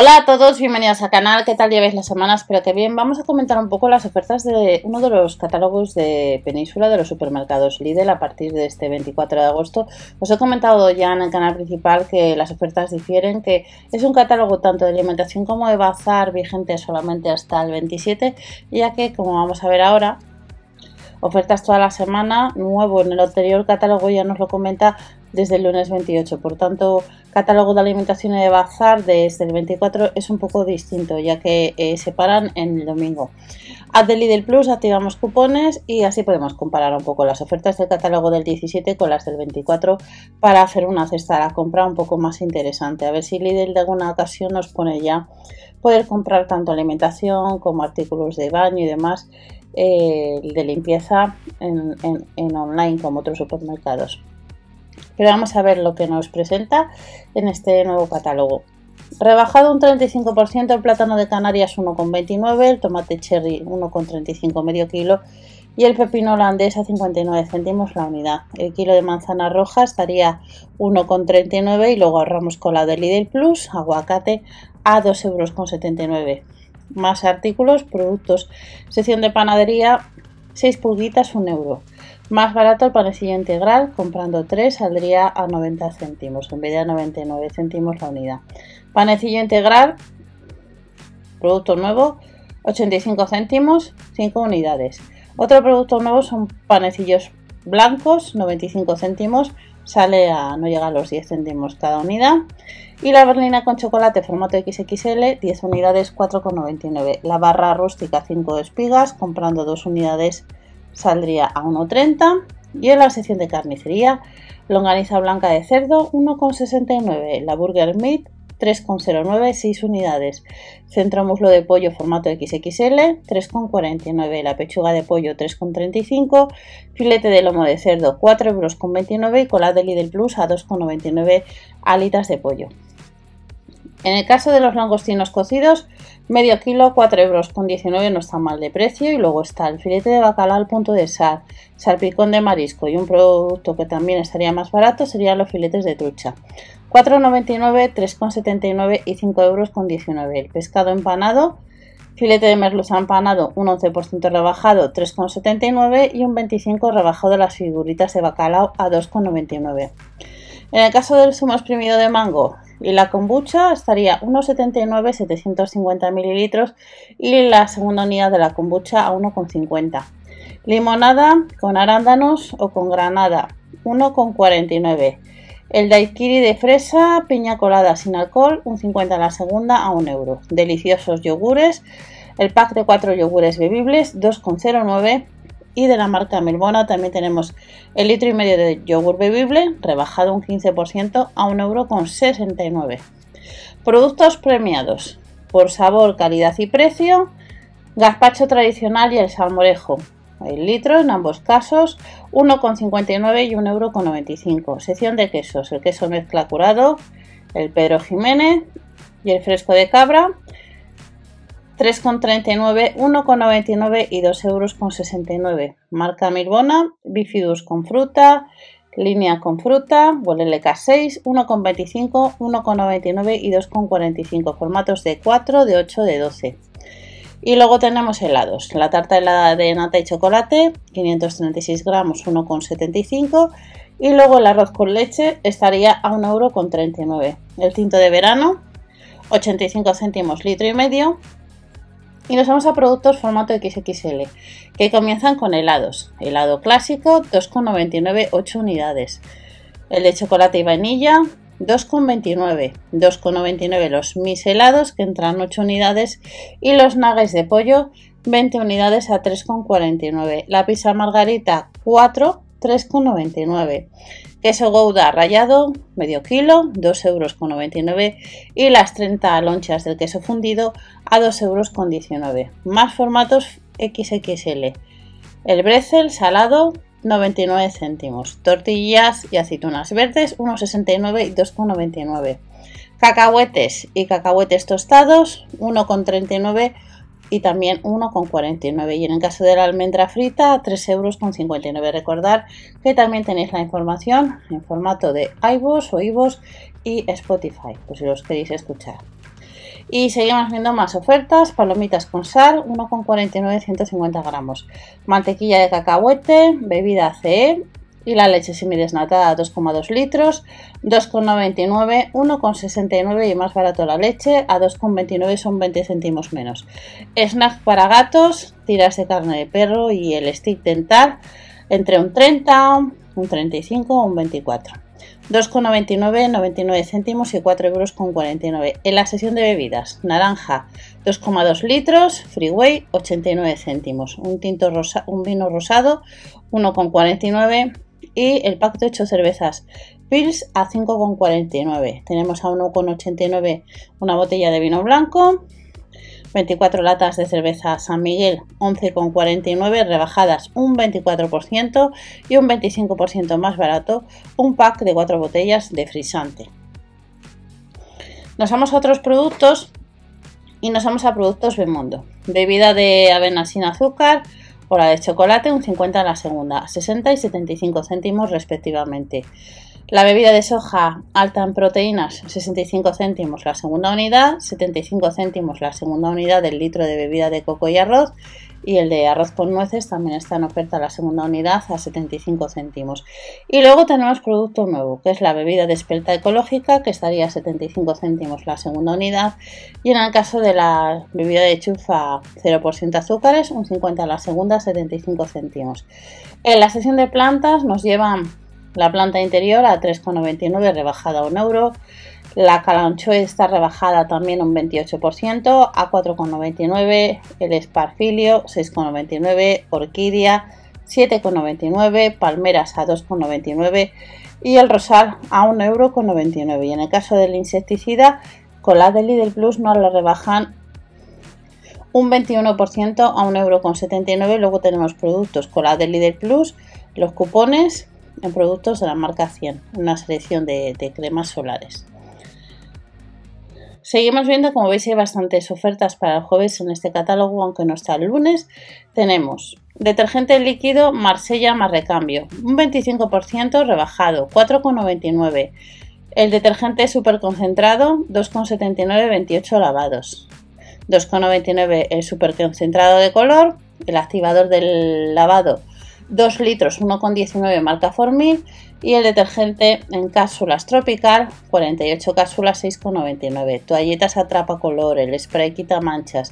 Hola a todos, bienvenidos al canal. ¿Qué tal lleváis la semana? Espero que bien. Vamos a comentar un poco las ofertas de uno de los catálogos de Península de los supermercados Lidl a partir de este 24 de agosto. Os he comentado ya en el canal principal que las ofertas difieren, que es un catálogo tanto de alimentación como de bazar vigente solamente hasta el 27, ya que como vamos a ver ahora, ofertas toda la semana, nuevo en el anterior catálogo ya nos lo comenta desde el lunes 28. Por tanto, catálogo de alimentación y de bazar desde el 24 es un poco distinto, ya que eh, se paran en el domingo. Add de Lidl Plus activamos cupones y así podemos comparar un poco las ofertas del catálogo del 17 con las del 24 para hacer una cesta de la compra un poco más interesante. A ver si Lidl de alguna ocasión nos pone ya poder comprar tanto alimentación como artículos de baño y demás eh, de limpieza en online como otros supermercados. Pero vamos a ver lo que nos presenta en este nuevo catálogo. Rebajado un 35% el plátano de Canarias 1,29, el tomate cherry 1,35 medio kilo y el pepino holandés a 59 céntimos la unidad. El kilo de manzana roja estaría 1,39 y luego ahorramos con la de Lidl Plus, aguacate a 2,79 euros. Más artículos, productos, sección de panadería, 6 pulguitas, 1 euro. Más barato el panecillo integral, comprando 3 saldría a 90 céntimos en vez de a 99 céntimos la unidad. Panecillo integral, producto nuevo, 85 céntimos, 5 unidades. Otro producto nuevo son panecillos blancos, 95 céntimos, sale a no llega a los 10 céntimos cada unidad. Y la berlina con chocolate formato XXL, 10 unidades, 4,99. La barra rústica, 5 espigas, comprando 2 unidades saldría a 1,30 y en la sección de carnicería longaniza blanca de cerdo 1,69, la burger meat 3,09, 6 unidades. Centro muslo de pollo formato XXL, 3,49. La pechuga de pollo, 3,35. Filete de lomo de cerdo, 4,29 euros. Y cola de Lidl Plus a 2,99 alitas de pollo. En el caso de los langostinos cocidos, medio kilo, 4 euros con 19 no está mal de precio. Y luego está el filete de bacalao al punto de sal, salpicón de marisco y un producto que también estaría más barato serían los filetes de trucha. 4,99, 3,79 y 5 euros con 19. El pescado empanado, filete de merluza empanado, un 11% rebajado, 3,79 y un 25% rebajado de las figuritas de bacalao a 2,99. En el caso del zumo exprimido de mango, y la kombucha estaría 1,79 750 mililitros y la segunda unidad de la kombucha a 1,50. Limonada con arándanos o con granada 1,49. El daiquiri de fresa, piña colada sin alcohol, 1,50 la segunda a 1 euro. Deliciosos yogures. El pack de 4 yogures bebibles, 2,09 y de la marca Milbona también tenemos el litro y medio de yogur bebible rebajado un 15% a 1,69€. Productos premiados por sabor, calidad y precio. Gazpacho tradicional y el salmorejo. El litro en ambos casos 1,59 y 1,95€. Sección de quesos. El queso mezcla curado, el Pedro Jiménez y el fresco de cabra 3,39, 1,99 y 2,69 euros. Marca Mirbona, Bifidus con fruta, línea con fruta, k 6, 1,25, 1,99 y 2,45. Formatos de 4, de 8, de 12. Y luego tenemos helados. La tarta helada de nata y chocolate, 536 gramos, 1,75. Y luego el arroz con leche estaría a 1,39 El tinto de verano, 85 céntimos litro y medio. Y nos vamos a productos formato XXL, que comienzan con helados. Helado clásico, 2,99, 8 unidades. El de chocolate y vainilla, 2,29. 2,99 los mis helados, que entran 8 unidades. Y los nuggets de pollo, 20 unidades a 3,49. La pizza margarita, 4, 3,99 queso Gouda rallado, medio kilo, 2,99 euros y las 30 lonchas del queso fundido a 2,19 euros. Más formatos XXL. El brezel salado, 99 céntimos. Tortillas y aceitunas verdes, 1,69 y 2,99. Cacahuetes y cacahuetes tostados, 1,39 y también 1,49 y en el caso de la almendra frita 3,59 euros. Recordar que también tenéis la información en formato de iVoox o iVoox y Spotify, pues si los queréis escuchar. Y seguimos viendo más ofertas. Palomitas con sal, 1,49, 150 gramos. Mantequilla de cacahuete, bebida CE y la leche semidesnatada 2,2 litros, 2,99, 1,69 y más barato la leche, a 2,29 son 20 céntimos menos. Snack para gatos, tiras de carne de perro y el stick dental entre un 30, un 35 o un 24. 2,99, 99 céntimos y 4 euros con 49. En la sesión de bebidas, naranja 2,2 litros, freeway 89 céntimos, un tinto rosa, un vino rosado 1,49 y el pack de 8 cervezas Pils a 5,49. Tenemos a 1,89 una botella de vino blanco, 24 latas de cerveza San Miguel 11,49 rebajadas un 24% y un 25% más barato un pack de 4 botellas de frisante. Nos vamos a otros productos y nos vamos a productos Bemondo. Bebida de avena sin azúcar, o la de chocolate un 50 en la segunda, 60 y 75 céntimos respectivamente. La bebida de soja alta en proteínas, 65 céntimos la segunda unidad, 75 céntimos la segunda unidad del litro de bebida de coco y arroz y el de arroz con nueces también está en oferta la segunda unidad a 75 céntimos. Y luego tenemos producto nuevo, que es la bebida de espelta ecológica, que estaría a 75 céntimos la segunda unidad. Y en el caso de la bebida de chufa 0% azúcares, un 50 la segunda, 75 céntimos. En la sesión de plantas nos llevan la planta interior a 3,99 rebajada a 1 euro. La calanchoe está rebajada también un 28% a 4,99. El esparfilio 6,99. Orquídea 7,99. Palmeras a 2,99. Y el rosal a 1,99 Y en el caso del insecticida, con la de Lidl Plus nos lo rebajan un 21% a 1,79€. Luego tenemos productos con la de Lidl Plus, los cupones en productos de la marca 100, una selección de, cremas solares. Seguimos viendo, como veis, hay bastantes ofertas para el jueves en este catálogo, aunque no está el lunes. Tenemos detergente líquido Marsella más recambio, un 25% rebajado, 4,99. El detergente super concentrado, 2,79, 28 lavados. 2,99 el super concentrado de color, el activador del lavado 2 litros 1,19 marca Formil y el detergente en cápsulas tropical 48 cápsulas 6,99 toallitas atrapa color el spray quita manchas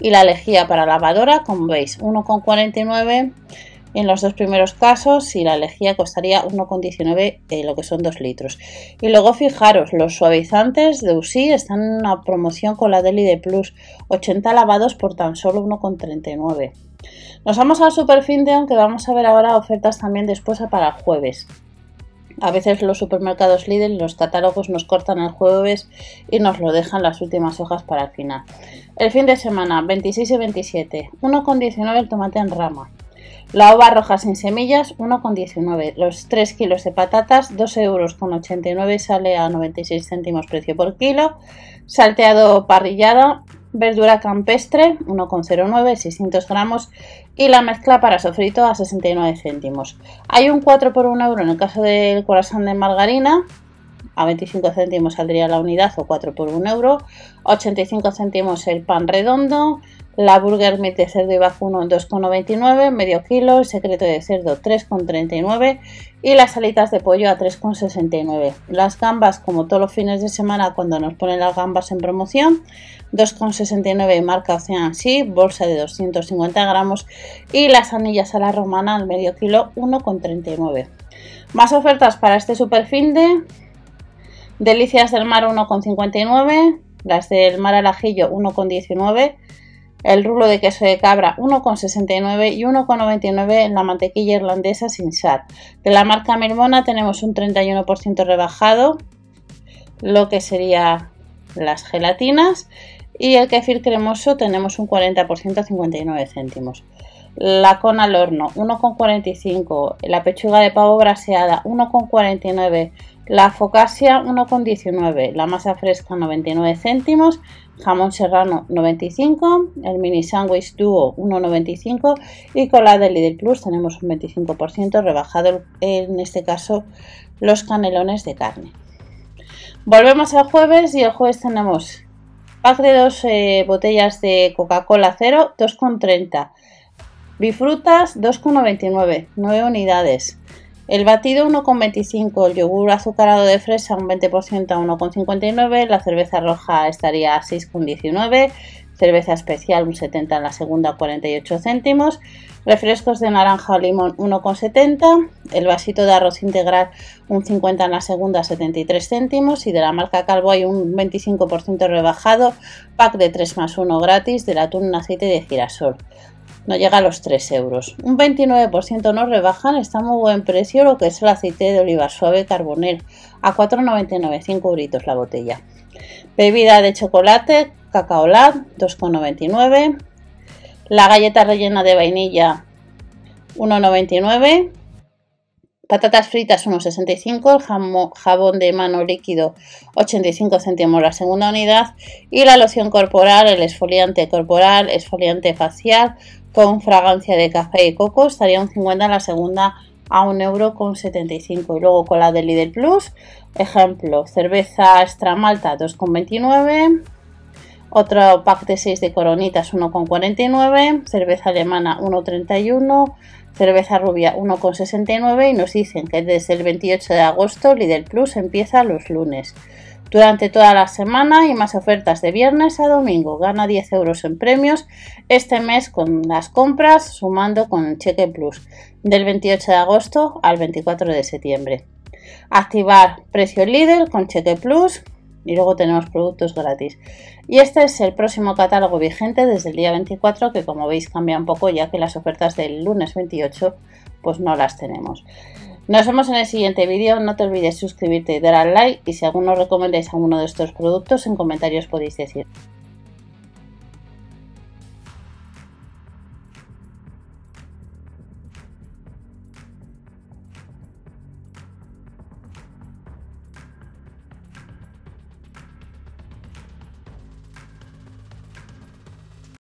y la lejía para lavadora como veis 1,49 en los dos primeros casos y la lejía costaría 1,19 eh, lo que son 2 litros y luego fijaros los suavizantes de USI están en una promoción con la Deli de Plus 80 lavados por tan solo 1,39 nos vamos al super fin de aunque vamos a ver ahora ofertas también después para el jueves. A veces los supermercados Lidl, los catálogos nos cortan el jueves y nos lo dejan las últimas hojas para el final. El fin de semana, 26 y 27, 1,19 el tomate en rama. La ova roja sin semillas, 1,19. Los 3 kilos de patatas, 2,89 euros sale a 96 céntimos precio por kilo. Salteado parrillada, verdura campestre 1,09, 600 gramos y la mezcla para sofrito a 69 céntimos. Hay un 4 por 1 euro en el caso del corazón de margarina, a 25 céntimos saldría la unidad o 4 por 1 euro, 85 céntimos el pan redondo, la burger meat de cerdo y vacuno 2,99, medio kilo, el secreto de cerdo 3,39 y las alitas de pollo a 3,69. Las gambas, como todos los fines de semana cuando nos ponen las gambas en promoción, 2,69 marca Ocean Sea, bolsa de 250 gramos y las anillas a la romana al medio kilo 1,39. Más ofertas para este super fin de delicias del mar 1,59, las del mar al ajillo 1,19 el rulo de queso de cabra 1,69 y 1,99 en la mantequilla irlandesa sin sal. De la marca Mirmona tenemos un 31% rebajado, lo que sería las gelatinas y el kefir cremoso tenemos un 40% a 59 céntimos. La con al horno 1,45, la pechuga de pavo braseada 1,49, la focasia 1,19, la masa fresca 99 céntimos, jamón serrano 95, el mini sandwich dúo 1,95 y con la de Lidl Plus tenemos un 25% rebajado en este caso los canelones de carne. Volvemos al jueves y el jueves tenemos Pack de dos eh, botellas de Coca-Cola cero, 2,30. Bifrutas, 2,99. 9 unidades. El batido 1,25, el yogur azucarado de fresa un 20% a 1,59, la cerveza roja estaría a 6,19, cerveza especial un 70 en la segunda 48 céntimos, refrescos de naranja o limón 1,70, el vasito de arroz integral un 50 en la segunda 73 céntimos y de la marca Calvo hay un 25% rebajado, pack de 3 más 1 gratis del atún en aceite de girasol no llega a los 3 euros. Un 29% nos rebajan, está muy buen precio lo que es el aceite de oliva suave Carbonel a 4,99, 5 euritos la botella. Bebida de chocolate, cacaolat, 2,99. La galleta rellena de vainilla, 1,99. Patatas fritas 1,65, el jabón de mano líquido 85 céntimos la segunda unidad y la loción corporal, el esfoliante corporal, esfoliante facial con fragancia de café y coco estaría un 50 en la segunda a 1,75€ y luego con la de Lidl Plus ejemplo cerveza extra malta 2,29 otro pack de 6 de coronitas 1,49 cerveza alemana 1,31 cerveza rubia 1,69 y nos dicen que desde el 28 de agosto Lidl Plus empieza los lunes durante toda la semana y más ofertas de viernes a domingo. Gana 10 euros en premios este mes con las compras sumando con cheque plus del 28 de agosto al 24 de septiembre. Activar precio líder con cheque plus y luego tenemos productos gratis. Y este es el próximo catálogo vigente desde el día 24 que como veis cambia un poco ya que las ofertas del lunes 28 pues no las tenemos. Nos vemos en el siguiente vídeo, no te olvides suscribirte y dar al like y si alguno recomendáis alguno de estos productos en comentarios podéis decir.